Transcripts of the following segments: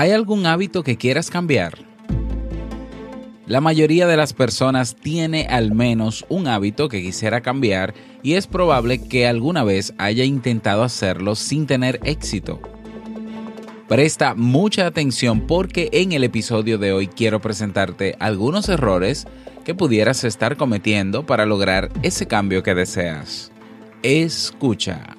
¿Hay algún hábito que quieras cambiar? La mayoría de las personas tiene al menos un hábito que quisiera cambiar y es probable que alguna vez haya intentado hacerlo sin tener éxito. Presta mucha atención porque en el episodio de hoy quiero presentarte algunos errores que pudieras estar cometiendo para lograr ese cambio que deseas. Escucha.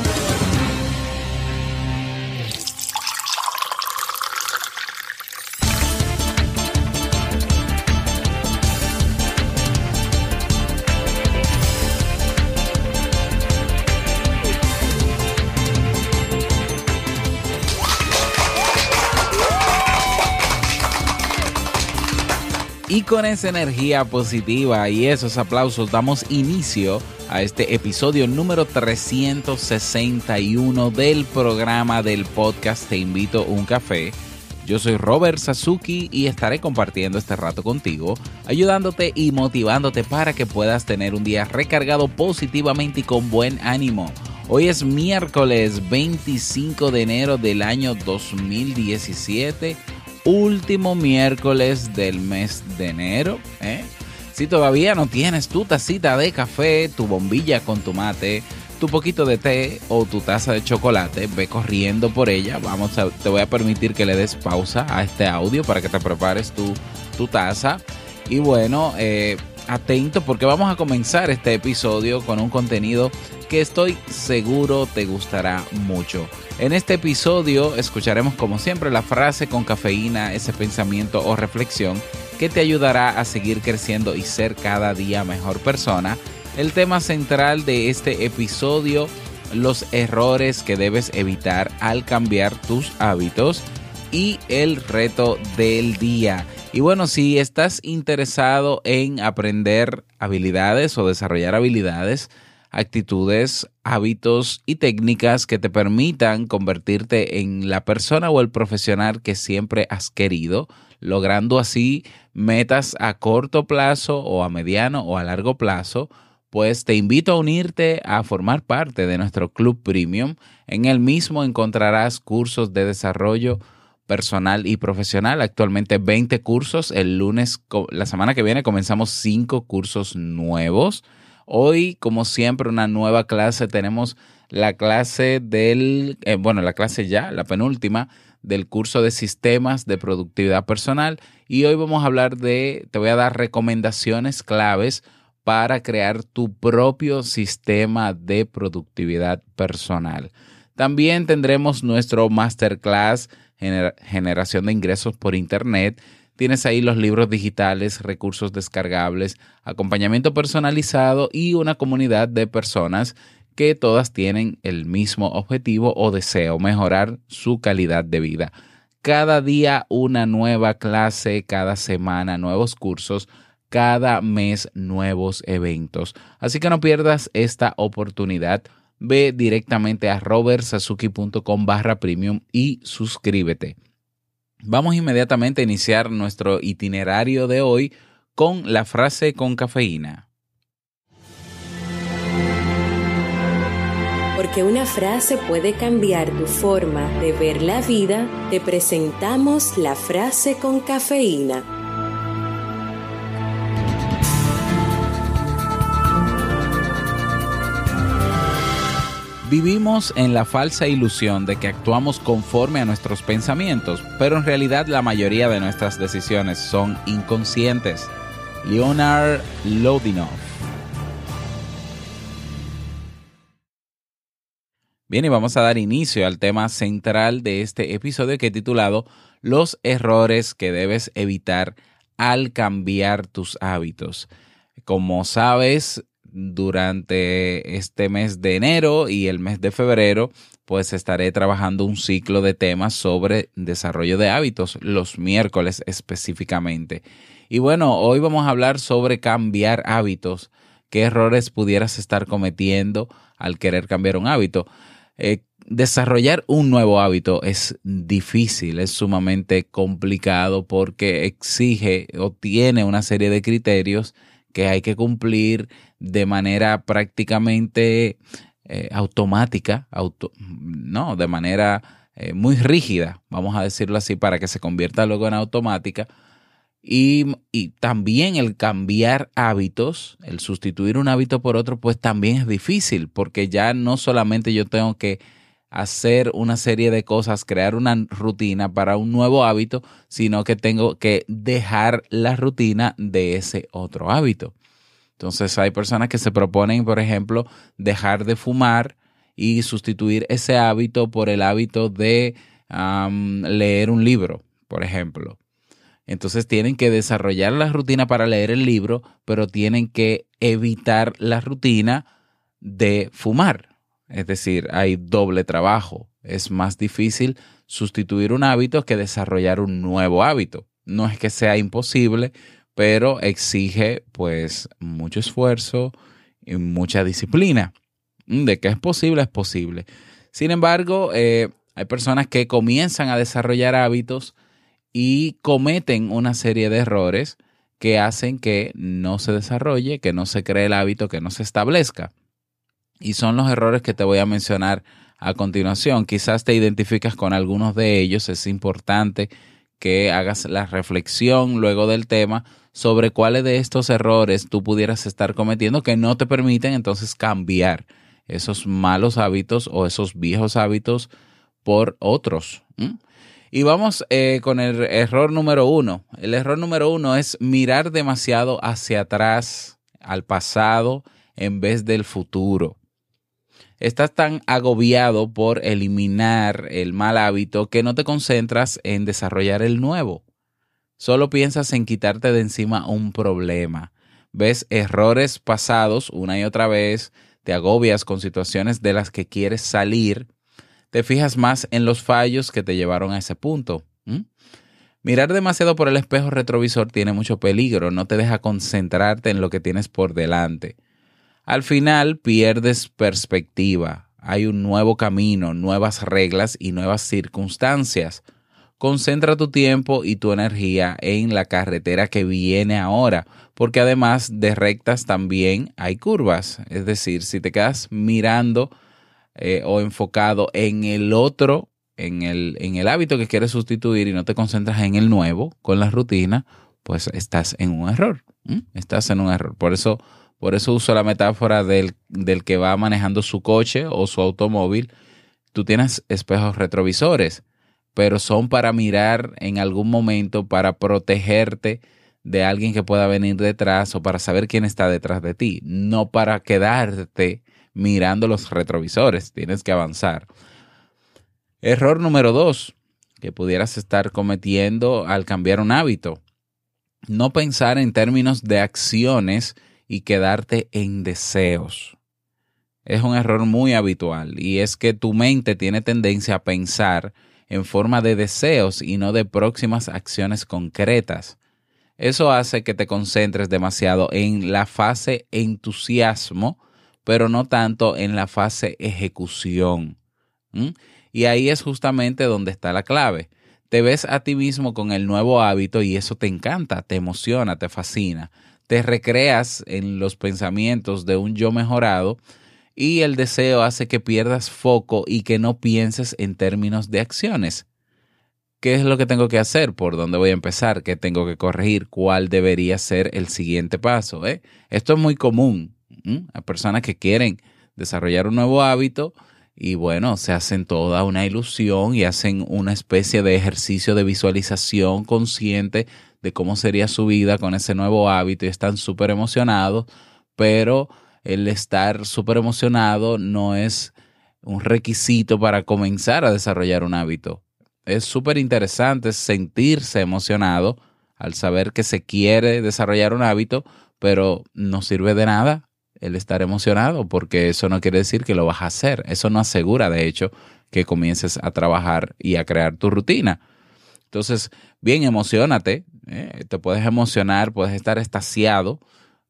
Con esa energía positiva y esos aplausos damos inicio a este episodio número 361 del programa del podcast Te invito a un café. Yo soy Robert Sasuki y estaré compartiendo este rato contigo, ayudándote y motivándote para que puedas tener un día recargado positivamente y con buen ánimo. Hoy es miércoles 25 de enero del año 2017 último miércoles del mes de enero. ¿eh? Si todavía no tienes tu tacita de café, tu bombilla con tu mate, tu poquito de té o tu taza de chocolate, ve corriendo por ella. Vamos a, te voy a permitir que le des pausa a este audio para que te prepares tu, tu taza. Y bueno, eh, atento porque vamos a comenzar este episodio con un contenido que estoy seguro te gustará mucho. En este episodio escucharemos como siempre la frase con cafeína, ese pensamiento o reflexión que te ayudará a seguir creciendo y ser cada día mejor persona. El tema central de este episodio, los errores que debes evitar al cambiar tus hábitos y el reto del día. Y bueno, si estás interesado en aprender habilidades o desarrollar habilidades, actitudes, hábitos y técnicas que te permitan convertirte en la persona o el profesional que siempre has querido, logrando así metas a corto plazo o a mediano o a largo plazo, pues te invito a unirte a formar parte de nuestro club premium. En el mismo encontrarás cursos de desarrollo personal y profesional. Actualmente 20 cursos. El lunes, la semana que viene, comenzamos 5 cursos nuevos. Hoy, como siempre, una nueva clase. Tenemos la clase del, eh, bueno, la clase ya, la penúltima del curso de sistemas de productividad personal. Y hoy vamos a hablar de, te voy a dar recomendaciones claves para crear tu propio sistema de productividad personal. También tendremos nuestro masterclass generación de ingresos por Internet. Tienes ahí los libros digitales, recursos descargables, acompañamiento personalizado y una comunidad de personas que todas tienen el mismo objetivo o deseo, mejorar su calidad de vida. Cada día una nueva clase, cada semana nuevos cursos, cada mes nuevos eventos. Así que no pierdas esta oportunidad ve directamente a robertsazuki.com barra premium y suscríbete. Vamos inmediatamente a iniciar nuestro itinerario de hoy con la frase con cafeína. Porque una frase puede cambiar tu forma de ver la vida, te presentamos la frase con cafeína. Vivimos en la falsa ilusión de que actuamos conforme a nuestros pensamientos, pero en realidad la mayoría de nuestras decisiones son inconscientes. Leonard Lodinov. Bien, y vamos a dar inicio al tema central de este episodio que he titulado Los errores que debes evitar al cambiar tus hábitos. Como sabes, durante este mes de enero y el mes de febrero, pues estaré trabajando un ciclo de temas sobre desarrollo de hábitos, los miércoles específicamente. Y bueno, hoy vamos a hablar sobre cambiar hábitos, qué errores pudieras estar cometiendo al querer cambiar un hábito. Eh, desarrollar un nuevo hábito es difícil, es sumamente complicado porque exige o tiene una serie de criterios que hay que cumplir de manera prácticamente eh, automática, no, de manera eh, muy rígida, vamos a decirlo así, para que se convierta luego en automática. Y, y, también el cambiar hábitos, el sustituir un hábito por otro, pues también es difícil, porque ya no solamente yo tengo que hacer una serie de cosas, crear una rutina para un nuevo hábito, sino que tengo que dejar la rutina de ese otro hábito. Entonces hay personas que se proponen, por ejemplo, dejar de fumar y sustituir ese hábito por el hábito de leer un libro, por ejemplo. Entonces tienen que desarrollar la rutina para leer el libro, pero tienen que evitar la rutina de fumar. Es decir, hay doble trabajo. Es más difícil sustituir un hábito que desarrollar un nuevo hábito. No es que sea imposible, pero exige pues mucho esfuerzo y mucha disciplina. De que es posible, es posible. Sin embargo, eh, hay personas que comienzan a desarrollar hábitos y cometen una serie de errores que hacen que no se desarrolle, que no se cree el hábito, que no se establezca. Y son los errores que te voy a mencionar a continuación. Quizás te identificas con algunos de ellos. Es importante que hagas la reflexión luego del tema sobre cuáles de estos errores tú pudieras estar cometiendo que no te permiten entonces cambiar esos malos hábitos o esos viejos hábitos por otros. Y vamos eh, con el error número uno. El error número uno es mirar demasiado hacia atrás, al pasado, en vez del futuro. Estás tan agobiado por eliminar el mal hábito que no te concentras en desarrollar el nuevo. Solo piensas en quitarte de encima un problema. Ves errores pasados una y otra vez, te agobias con situaciones de las que quieres salir, te fijas más en los fallos que te llevaron a ese punto. Mirar demasiado por el espejo retrovisor tiene mucho peligro, no te deja concentrarte en lo que tienes por delante al final pierdes perspectiva. Hay un nuevo camino, nuevas reglas y nuevas circunstancias. Concentra tu tiempo y tu energía en la carretera que viene ahora, porque además de rectas también hay curvas. Es decir, si te quedas mirando eh, o enfocado en el otro, en el, en el hábito que quieres sustituir y no te concentras en el nuevo, con la rutina, pues estás en un error. Estás en un error. Por eso por eso uso la metáfora del, que va manejando su coche o su automóvil. Tú tienes espejos retrovisores, pero son para mirar en algún momento, para protegerte de alguien que pueda venir detrás o para saber quién está detrás de ti, no para quedarte mirando los retrovisores. Tienes que avanzar. Error número dos que pudieras estar cometiendo al cambiar un hábito. No pensar en términos de acciones y quedarte en deseos. Es un error muy habitual y es que tu mente tiene tendencia a pensar en forma de deseos y no de próximas acciones concretas. Eso hace que te concentres demasiado en la fase entusiasmo, pero no tanto en la fase ejecución. Y ahí es justamente donde está la clave. Te ves a ti mismo con el nuevo hábito y eso te encanta, te emociona, te fascina te recreas en los pensamientos de un yo mejorado y el deseo hace que pierdas foco y que no pienses en términos de acciones. ¿Qué es lo que tengo que hacer? ¿Por dónde voy a empezar? ¿Qué tengo que corregir? ¿Cuál debería ser el siguiente paso? Eh? Esto es muy común a personas que quieren desarrollar un nuevo hábito y bueno, se hacen toda una ilusión y hacen una especie de ejercicio de visualización consciente de cómo sería su vida con ese nuevo hábito y están súper emocionados, pero el estar súper emocionado no es un requisito para comenzar a desarrollar un hábito. Es súper interesante sentirse emocionado al saber que se quiere desarrollar un hábito, pero no sirve de nada el estar emocionado, porque eso no quiere decir que lo vas a hacer. Eso no asegura, de hecho, que comiences a trabajar y a crear tu rutina. Entonces, bien, emocionate, ¿eh? te puedes emocionar, puedes estar estaciado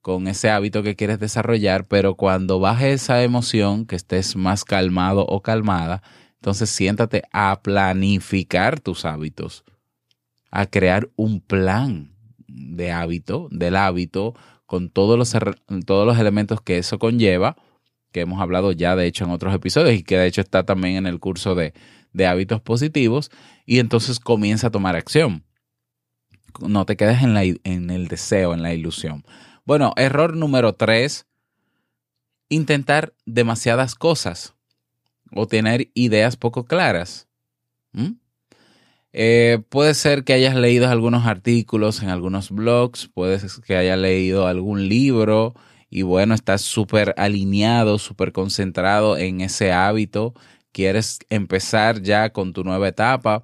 con ese hábito que quieres desarrollar, pero cuando baje esa emoción, que estés más calmado o calmada, entonces siéntate a planificar tus hábitos, a crear un plan de hábito, del hábito, con todos los, todos los elementos que eso conlleva, que hemos hablado ya de hecho en otros episodios y que de hecho está también en el curso de, de hábitos positivos, y entonces comienza a tomar acción. No te quedes en, la, en el deseo, en la ilusión. Bueno, error número tres, intentar demasiadas cosas o tener ideas poco claras. Eh, puede ser que hayas leído algunos artículos en algunos blogs, puede ser que hayas leído algún libro y bueno, estás súper alineado, súper concentrado en ese hábito, quieres empezar ya con tu nueva etapa.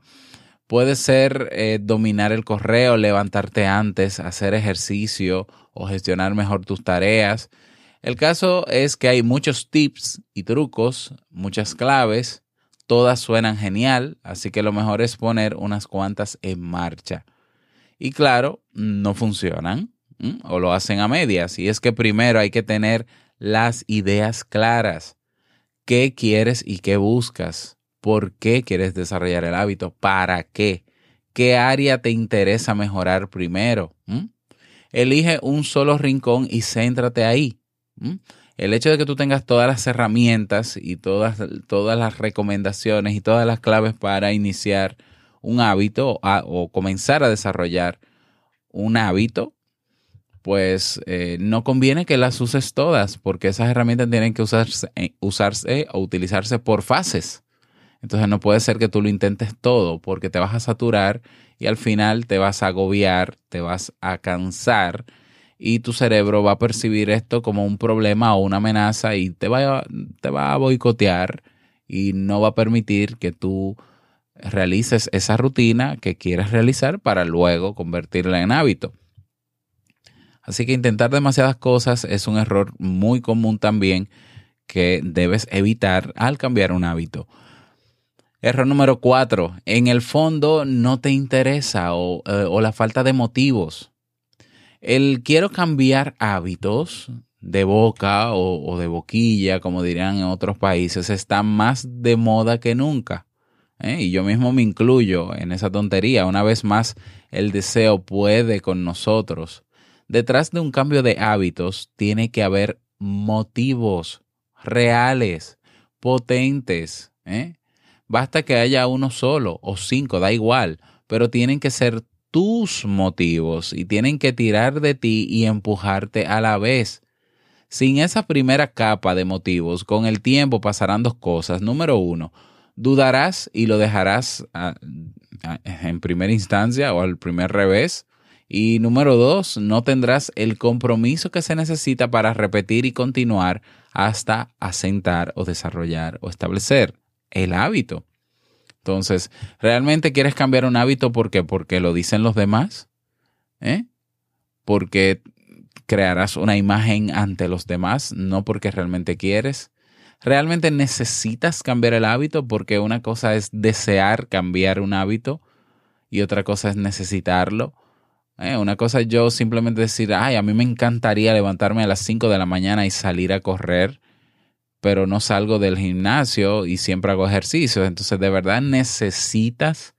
Puede ser eh, dominar el correo, levantarte antes, hacer ejercicio o gestionar mejor tus tareas. El caso es que hay muchos tips y trucos, muchas claves, todas suenan genial, así que lo mejor es poner unas cuantas en marcha. Y claro, no funcionan o lo hacen a medias. Y es que primero hay que tener las ideas claras. ¿Qué quieres y qué buscas? ¿Por qué quieres desarrollar el hábito? ¿Para qué? ¿Qué área te interesa mejorar primero? Elige un solo rincón y céntrate ahí. El hecho de que tú tengas todas las herramientas y todas, todas las recomendaciones y todas las claves para iniciar un hábito o comenzar a desarrollar un hábito, pues eh, no conviene que las uses todas, porque esas herramientas tienen que usarse, eh, usarse o utilizarse por fases. Entonces no puede ser que tú lo intentes todo, porque te vas a saturar y al final te vas a agobiar, te vas a cansar y tu cerebro va a percibir esto como un problema o una amenaza y te va, te va a boicotear y no va a permitir que tú realices esa rutina que quieres realizar para luego convertirla en hábito. Así que intentar demasiadas cosas es un error muy común también que debes evitar al cambiar un hábito. Error número cuatro, en el fondo no te interesa o, eh, o la falta de motivos. El quiero cambiar hábitos de boca o, de boquilla, como dirían en otros países, está más de moda que nunca. ¿eh? Y yo mismo me incluyo en esa tontería. Una vez más, el deseo puede con nosotros. Detrás de un cambio de hábitos tiene que haber motivos reales, potentes. ¿eh? Basta que haya uno solo o cinco, da igual, pero tienen que ser tus motivos y tienen que tirar de ti y empujarte a la vez. Sin esa primera capa de motivos, con el tiempo pasarán dos cosas. Número uno, dudarás y lo dejarás en primera instancia o al primer revés. Y número dos, no tendrás el compromiso que se necesita para repetir y continuar hasta asentar o desarrollar o establecer el hábito. Entonces, ¿realmente quieres cambiar un hábito? ¿Por qué? Porque lo dicen los demás. ¿Eh? Porque crearás una imagen ante los demás, no porque realmente quieres. ¿Realmente necesitas cambiar el hábito? Porque una cosa es desear cambiar un hábito y otra cosa es necesitarlo. ¿Eh? Una cosa es yo simplemente decir, ay, a mí me encantaría levantarme a las 5 de la mañana y salir a correr pero no salgo del gimnasio y siempre hago ejercicio. Entonces, ¿de verdad necesitas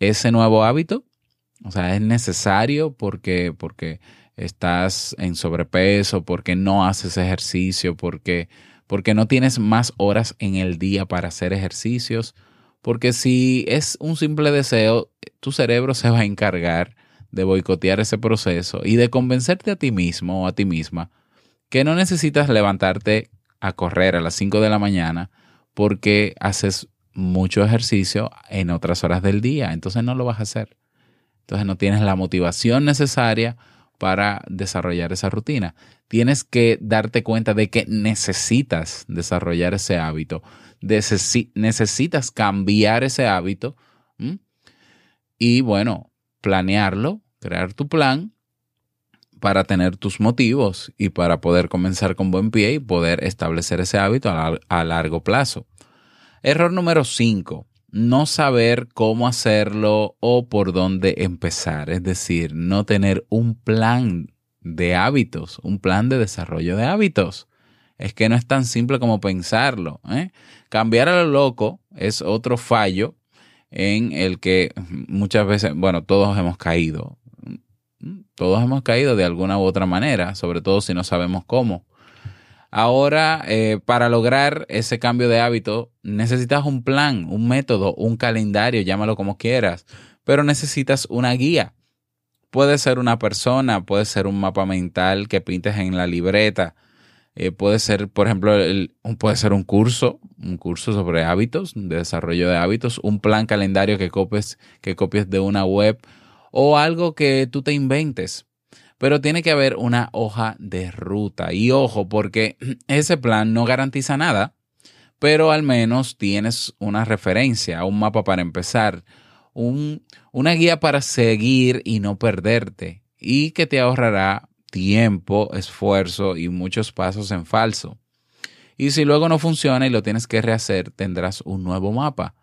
ese nuevo hábito? O sea, es necesario porque, porque estás en sobrepeso, porque no haces ejercicio, porque, porque no tienes más horas en el día para hacer ejercicios. Porque si es un simple deseo, tu cerebro se va a encargar de boicotear ese proceso y de convencerte a ti mismo o a ti misma que no necesitas levantarte a correr a las 5 de la mañana porque haces mucho ejercicio en otras horas del día, entonces no lo vas a hacer. Entonces no tienes la motivación necesaria para desarrollar esa rutina. Tienes que darte cuenta de que necesitas desarrollar ese hábito, necesitas cambiar ese hábito y bueno, planearlo, crear tu plan para tener tus motivos y para poder comenzar con buen pie y poder establecer ese hábito a, largo plazo. Error número 5. No saber cómo hacerlo o por dónde empezar. Es decir, no tener un plan de hábitos, un plan de desarrollo de hábitos. Es que no es tan simple como pensarlo. ¿eh? Cambiar a lo loco es otro fallo en el que muchas veces, bueno, todos hemos caído. Todos hemos caído de alguna u otra manera, sobre todo si no sabemos cómo. Ahora, eh, para lograr ese cambio de hábito, necesitas un plan, un método, un calendario, llámalo como quieras, pero necesitas una guía. Puede ser una persona, puede ser un mapa mental que pintes en la libreta, eh, puede ser, por ejemplo, puede ser un curso, un curso sobre hábitos, de desarrollo de hábitos, un plan calendario que copies, que copies de una web o algo que tú te inventes. Pero tiene que haber una hoja de ruta. Y ojo, porque ese plan no garantiza nada, pero al menos tienes una referencia, un mapa para empezar, un, una guía para seguir y no perderte, y que te ahorrará tiempo, esfuerzo y muchos pasos en falso. Y si luego no funciona y lo tienes que rehacer, tendrás un nuevo mapa.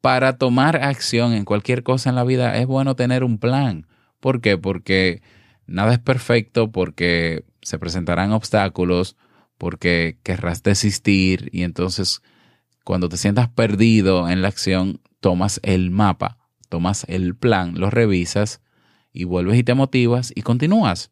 Para tomar acción en cualquier cosa en la vida es bueno tener un plan. ¿Por qué? Porque nada es perfecto, porque se presentarán obstáculos, porque querrás desistir y entonces cuando te sientas perdido en la acción, tomas el mapa, tomas el plan, lo revisas y vuelves y te motivas y continúas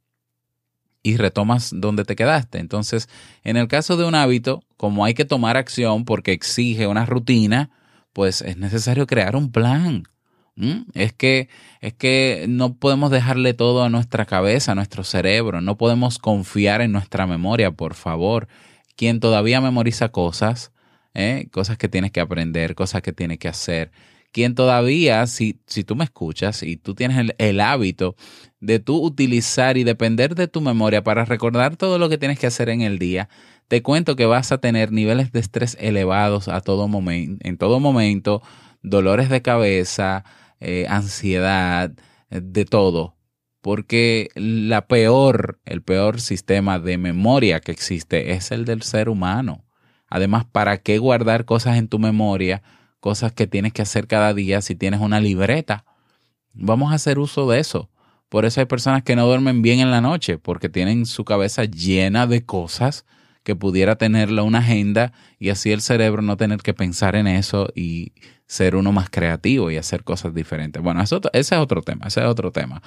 y retomas donde te quedaste. Entonces, en el caso de un hábito, como hay que tomar acción porque exige una rutina, pues es necesario crear un plan. Es que, es que no podemos dejarle todo a nuestra cabeza, a nuestro cerebro, no podemos confiar en nuestra memoria, por favor. Quien todavía memoriza cosas, ¿eh? cosas que tienes que aprender, cosas que tienes que hacer, quien todavía, si, si tú me escuchas y tú tienes el, hábito de tú utilizar y depender de tu memoria para recordar todo lo que tienes que hacer en el día, te cuento que vas a tener niveles de estrés elevados a todo momento, en todo momento, dolores de cabeza, eh, ansiedad, eh, de todo. Porque la peor, el peor sistema de memoria que existe es el del ser humano. Además, ¿para qué guardar cosas en tu memoria cosas que tienes que hacer cada día si tienes una libreta. Vamos a hacer uso de eso. Por eso hay personas que no duermen bien en la noche, porque tienen su cabeza llena de cosas que pudiera tenerla una agenda y así el cerebro no tener que pensar en eso y ser uno más creativo y hacer cosas diferentes. Bueno, eso, ese es otro tema, ese es otro tema.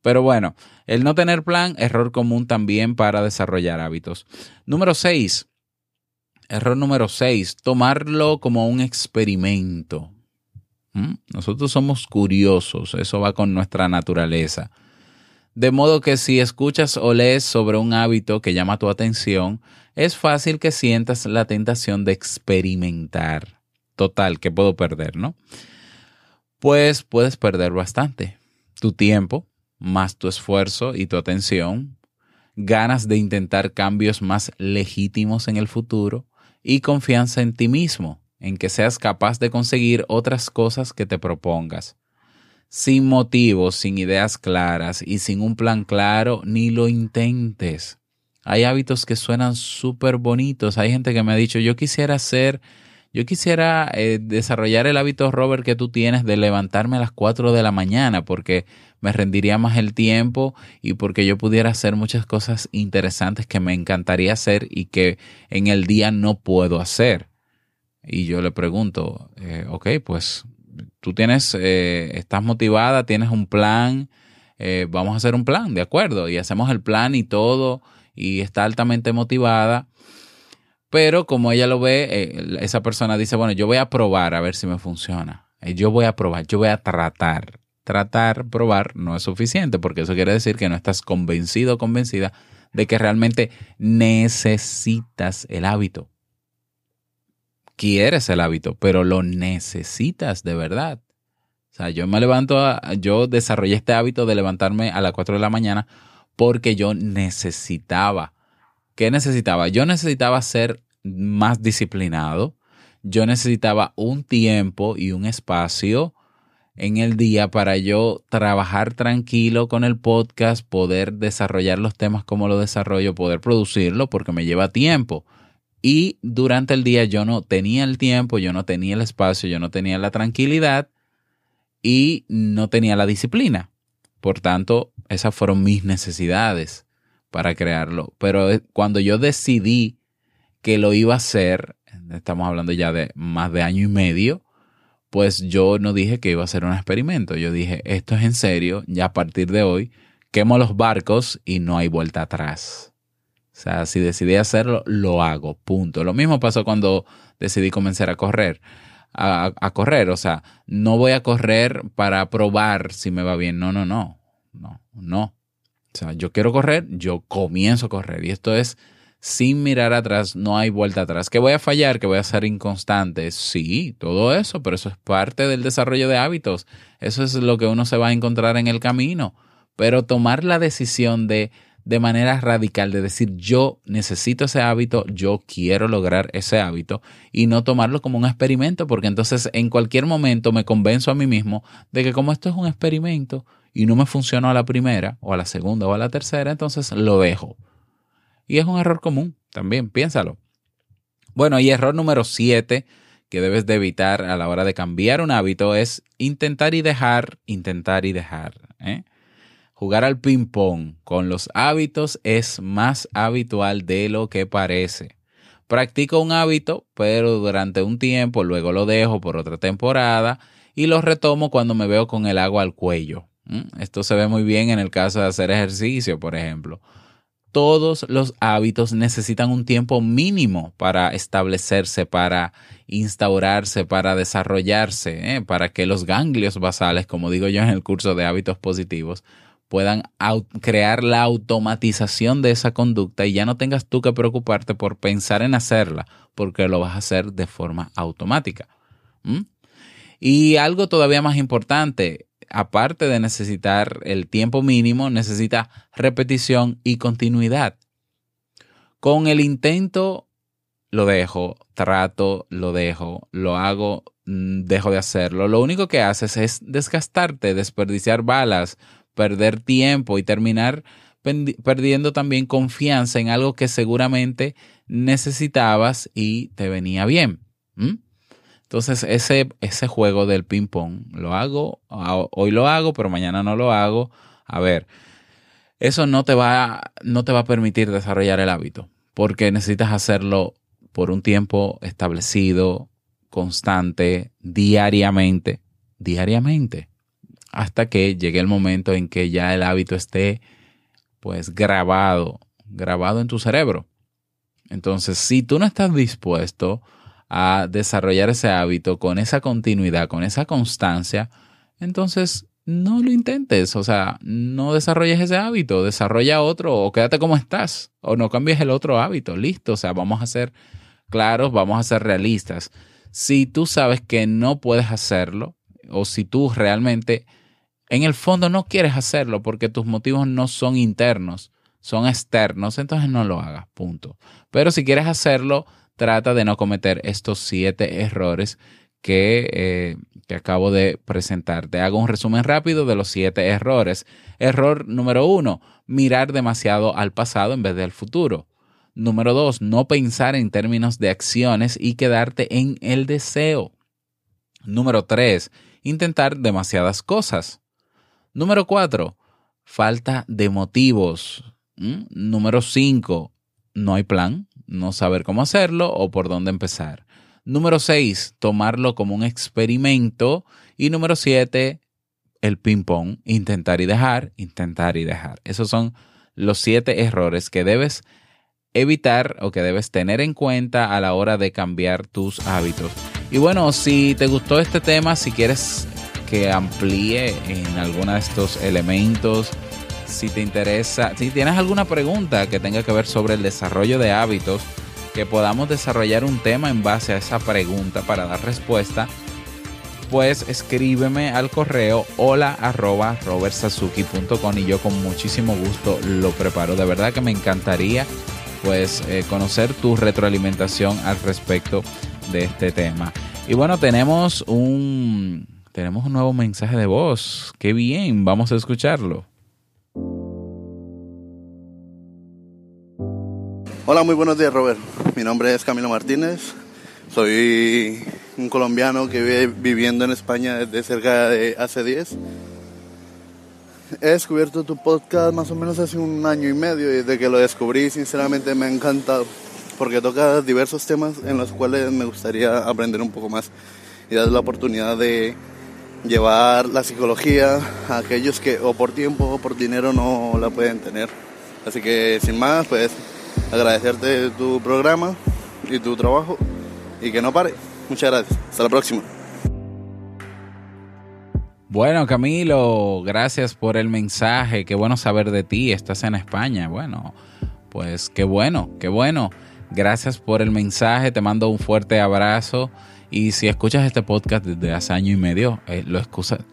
Pero bueno, el no tener plan, error común también para desarrollar hábitos. Número 6, Error número 6, tomarlo como un experimento. ¿Mm? Nosotros somos curiosos, eso va con nuestra naturaleza. De modo que si escuchas o lees sobre un hábito que llama tu atención, es fácil que sientas la tentación de experimentar. Total, que puedo perder, ¿no? Pues puedes perder bastante. Tu tiempo, más tu esfuerzo y tu atención, ganas de intentar cambios más legítimos en el futuro, y confianza en ti mismo, en que seas capaz de conseguir otras cosas que te propongas. Sin motivos, sin ideas claras y sin un plan claro, ni lo intentes. Hay hábitos que suenan súper bonitos. Hay gente que me ha dicho, yo quisiera hacer, yo quisiera eh, desarrollar el hábito, Robert, que tú tienes de levantarme a las 4 de la mañana, porque me rendiría más el tiempo y porque yo pudiera hacer muchas cosas interesantes que me encantaría hacer y que en el día no puedo hacer. Y yo le pregunto, eh, ok, pues tú tienes, eh, estás motivada, tienes un plan, eh, vamos a hacer un plan, de acuerdo, y hacemos el plan y todo, y está altamente motivada. Pero como ella lo ve, esa persona dice, bueno, yo voy a probar a ver si me funciona. Yo voy a probar, yo voy a tratar tratar, probar, no es suficiente, porque eso quiere decir que no estás convencido o convencida de que realmente necesitas el hábito. Quieres el hábito, pero lo necesitas de verdad. O sea, yo me levanto, yo desarrollé este hábito de levantarme a las 4 de la mañana porque yo necesitaba. ¿Qué necesitaba? Yo necesitaba ser más disciplinado. Yo necesitaba un tiempo y un espacio en el día para yo trabajar tranquilo con el podcast, poder desarrollar los temas como lo desarrollo, poder producirlo, porque me lleva tiempo. Y durante el día yo no tenía el tiempo, yo no tenía el espacio, yo no tenía la tranquilidad y no tenía la disciplina. Por tanto, esas fueron mis necesidades para crearlo. Pero eh, cuando yo decidí que lo iba a hacer, estamos hablando ya de más de año y medio, pues yo no dije que iba a ser un experimento. Yo dije, esto es en serio, ya a partir de hoy, quemo los barcos y no hay vuelta atrás. O sea, si decidí hacerlo, lo hago, punto. Lo mismo pasó cuando decidí comenzar a correr. A, a, correr, o sea, no voy a correr para probar si me va bien. No, no, no, no, no. O sea, yo quiero correr, yo comienzo a correr. Y esto es sin mirar atrás, no hay vuelta atrás. ¿Que voy a fallar? ¿Que voy a ser inconstante? Sí, todo eso, pero eso es parte del desarrollo de hábitos. Eso es lo que uno se va a encontrar en el camino. Pero tomar la decisión de, de manera radical, de decir yo necesito ese hábito, yo quiero lograr ese hábito y no tomarlo como un experimento, porque entonces en cualquier momento me convenzo a mí mismo de que como esto es un experimento y no me funcionó a la primera o a la segunda o a la tercera, entonces lo dejo y es un error común, también, piénsalo. Bueno, y error número 7 que debes de evitar a la hora de cambiar un hábito es intentar y dejar, intentar y dejar. ¿eh? Jugar al ping-pong con los hábitos es más habitual de lo que parece. Practico un hábito, pero durante un tiempo, luego lo dejo por otra temporada y lo retomo cuando me veo con el agua al cuello. Esto se ve muy bien en el caso de hacer ejercicio, por ejemplo todos los hábitos necesitan un tiempo mínimo para establecerse, para instaurarse, para desarrollarse, ¿eh? para que los ganglios basales, como digo yo en el curso de hábitos positivos, puedan crear la automatización de esa conducta y ya no tengas tú que preocuparte por pensar en hacerla, porque lo vas a hacer de forma automática. Y algo todavía más importante, aparte de necesitar el tiempo mínimo, necesita repetición y continuidad. Con el intento lo dejo, trato, lo dejo, lo hago, mm, dejo de hacerlo. Lo único que haces es desgastarte, desperdiciar balas, perder tiempo y terminar perdiendo también confianza en algo que seguramente necesitabas y te venía bien. Entonces, ese, ese juego del ping-pong lo hago, hoy lo hago, pero mañana no lo hago. A ver, eso no te va, no te va a permitir desarrollar el hábito, porque necesitas hacerlo por un tiempo establecido, constante, diariamente, diariamente, hasta que llegue el momento en que ya el hábito esté, pues, grabado, grabado en tu cerebro. Entonces, si tú no estás dispuesto a desarrollar ese hábito con esa continuidad, con esa constancia, entonces no lo intentes, o sea, no desarrolles ese hábito, desarrolla otro o quédate como estás o no cambies el otro hábito, listo, o sea, vamos a ser claros, vamos a ser realistas. Si tú sabes que no puedes hacerlo o si tú realmente en el fondo no quieres hacerlo porque tus motivos no son internos, son externos, entonces no lo hagas, punto. Pero si quieres hacerlo, trata de no cometer estos siete errores que, eh, que, acabo de presentar. Te hago un resumen rápido de los siete errores. Error número uno, mirar demasiado al pasado en vez del futuro. Número dos, no pensar en términos de acciones y quedarte en el deseo. Número tres, intentar demasiadas cosas. Número cuatro, falta de motivos. ¿Mm? Número cinco, no hay plan no saber cómo hacerlo o por dónde empezar. Número 6, tomarlo como un experimento. Y número 7, el ping-pong, intentar y dejar, intentar y dejar. Esos son los siete errores que debes evitar o que debes tener en cuenta a la hora de cambiar tus hábitos. Y bueno, si te gustó este tema, si quieres que amplíe en alguno de estos elementos, si te interesa, si tienes alguna pregunta que tenga que ver sobre el desarrollo de hábitos, que podamos desarrollar un tema en base a esa pregunta para dar respuesta, pues escríbeme al correo hola arroba y yo con muchísimo gusto lo preparo. De verdad que me encantaría pues eh, conocer tu retroalimentación al respecto de este tema. Y bueno, tenemos un tenemos un nuevo mensaje de voz. Qué bien, vamos a escucharlo. Hola, muy buenos días, Robert. Mi nombre es Camilo Martínez. Soy un colombiano que vive viviendo en España desde cerca de hace 10. He descubierto tu podcast más o menos hace un año y medio y desde que lo descubrí sinceramente me ha encantado porque toca diversos temas en los cuales me gustaría aprender un poco más y dar la oportunidad de llevar la psicología a aquellos que o por tiempo o por dinero no la pueden tener. Así que sin más, pues agradecerte tu programa y tu trabajo y que no pare. Muchas gracias. Hasta la próxima. Bueno, Camilo, gracias por el mensaje. Qué bueno saber de ti. Estás en España. Bueno, pues qué bueno, qué bueno. Gracias por el mensaje. Te mando un fuerte abrazo. Y si escuchas este podcast desde hace año y medio, eh, lo,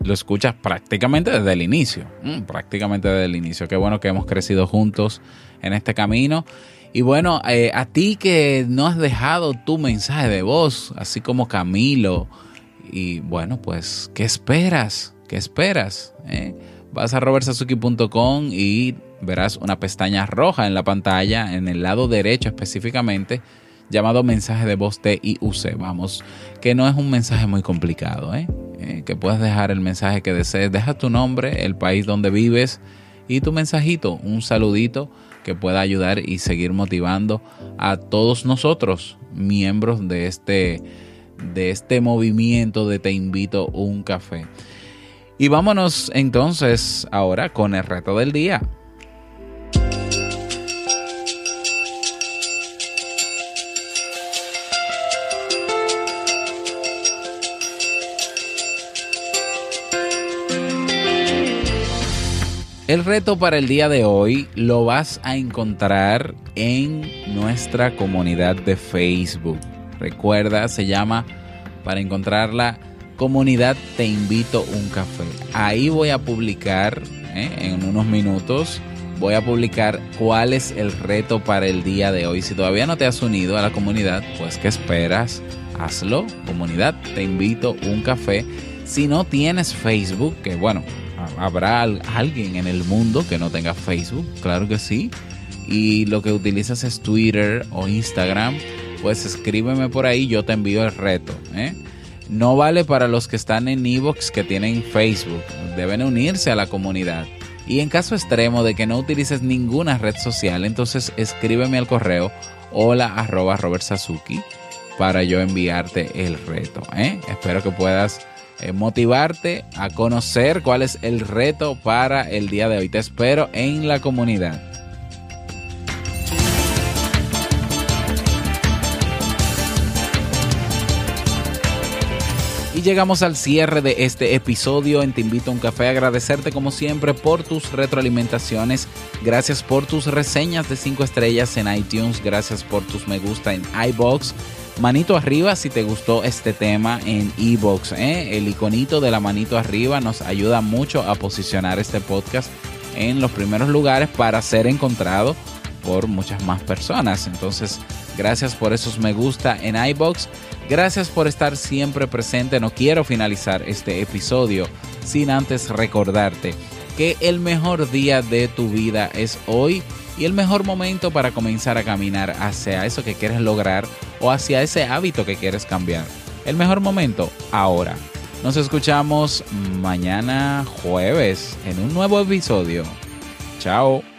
lo, escuchas prácticamente desde el inicio. Mm, prácticamente desde el inicio. Qué bueno que hemos crecido juntos en este camino. Y bueno, eh, a ti que no has dejado tu mensaje de voz, así como Camilo, y bueno, pues, ¿qué esperas? ¿Qué esperas? Eh, vas a robertsazuki.com y verás una pestaña roja en la pantalla, en el lado derecho específicamente, llamado mensaje de voz TIUC. Vamos, que no es un mensaje muy complicado, ¿eh? que puedes dejar el mensaje que desees. Deja tu nombre, el país donde vives y tu mensajito, un saludito que pueda ayudar y seguir motivando a todos nosotros, miembros de este, de este movimiento de Te invito un café. Y vámonos entonces ahora con el reto del día. El reto para el día de hoy lo vas a encontrar en nuestra comunidad de Facebook. Recuerda, se llama, para encontrarla, comunidad Te invito un café. Ahí voy a publicar ¿eh? en unos minutos. Voy a publicar cuál es el reto para el día de hoy. Si todavía no te has unido a la comunidad, pues ¿qué esperas? Hazlo. Comunidad, te invito un café. Si no tienes Facebook, que bueno, habrá alguien en el mundo que no tenga Facebook, claro que sí. Y lo que utilizas es Twitter o Instagram, pues escríbeme por ahí, yo te envío el reto. ¿eh? No vale para los que están en Evox que tienen Facebook, deben unirse a la comunidad. Y en caso extremo de que no utilices ninguna red social, entonces escríbeme al correo hola arroba Robert para yo enviarte el reto. ¿eh? Espero que puedas eh, motivarte a conocer cuál es el reto para el día de hoy. Te espero en la comunidad. Y llegamos al cierre de este episodio en Te Invito a un Café. Agradecerte como siempre por tus retroalimentaciones. Gracias por tus reseñas de 5 estrellas en iTunes. Gracias por tus me gusta en iBox manito arriba si te gustó este tema en Evox. ¿eh? El iconito de la manito arriba nos ayuda mucho a posicionar este podcast en los primeros lugares para ser encontrado por muchas más personas. Entonces, gracias por esos me gusta en iBox. Gracias por estar siempre presente. No quiero finalizar este episodio sin antes recordarte que el mejor día de tu vida es hoy y el mejor momento para comenzar a caminar hacia eso que quieres lograr o hacia ese hábito que quieres cambiar. El mejor momento, ahora. Nos escuchamos mañana jueves en un nuevo episodio. Chao.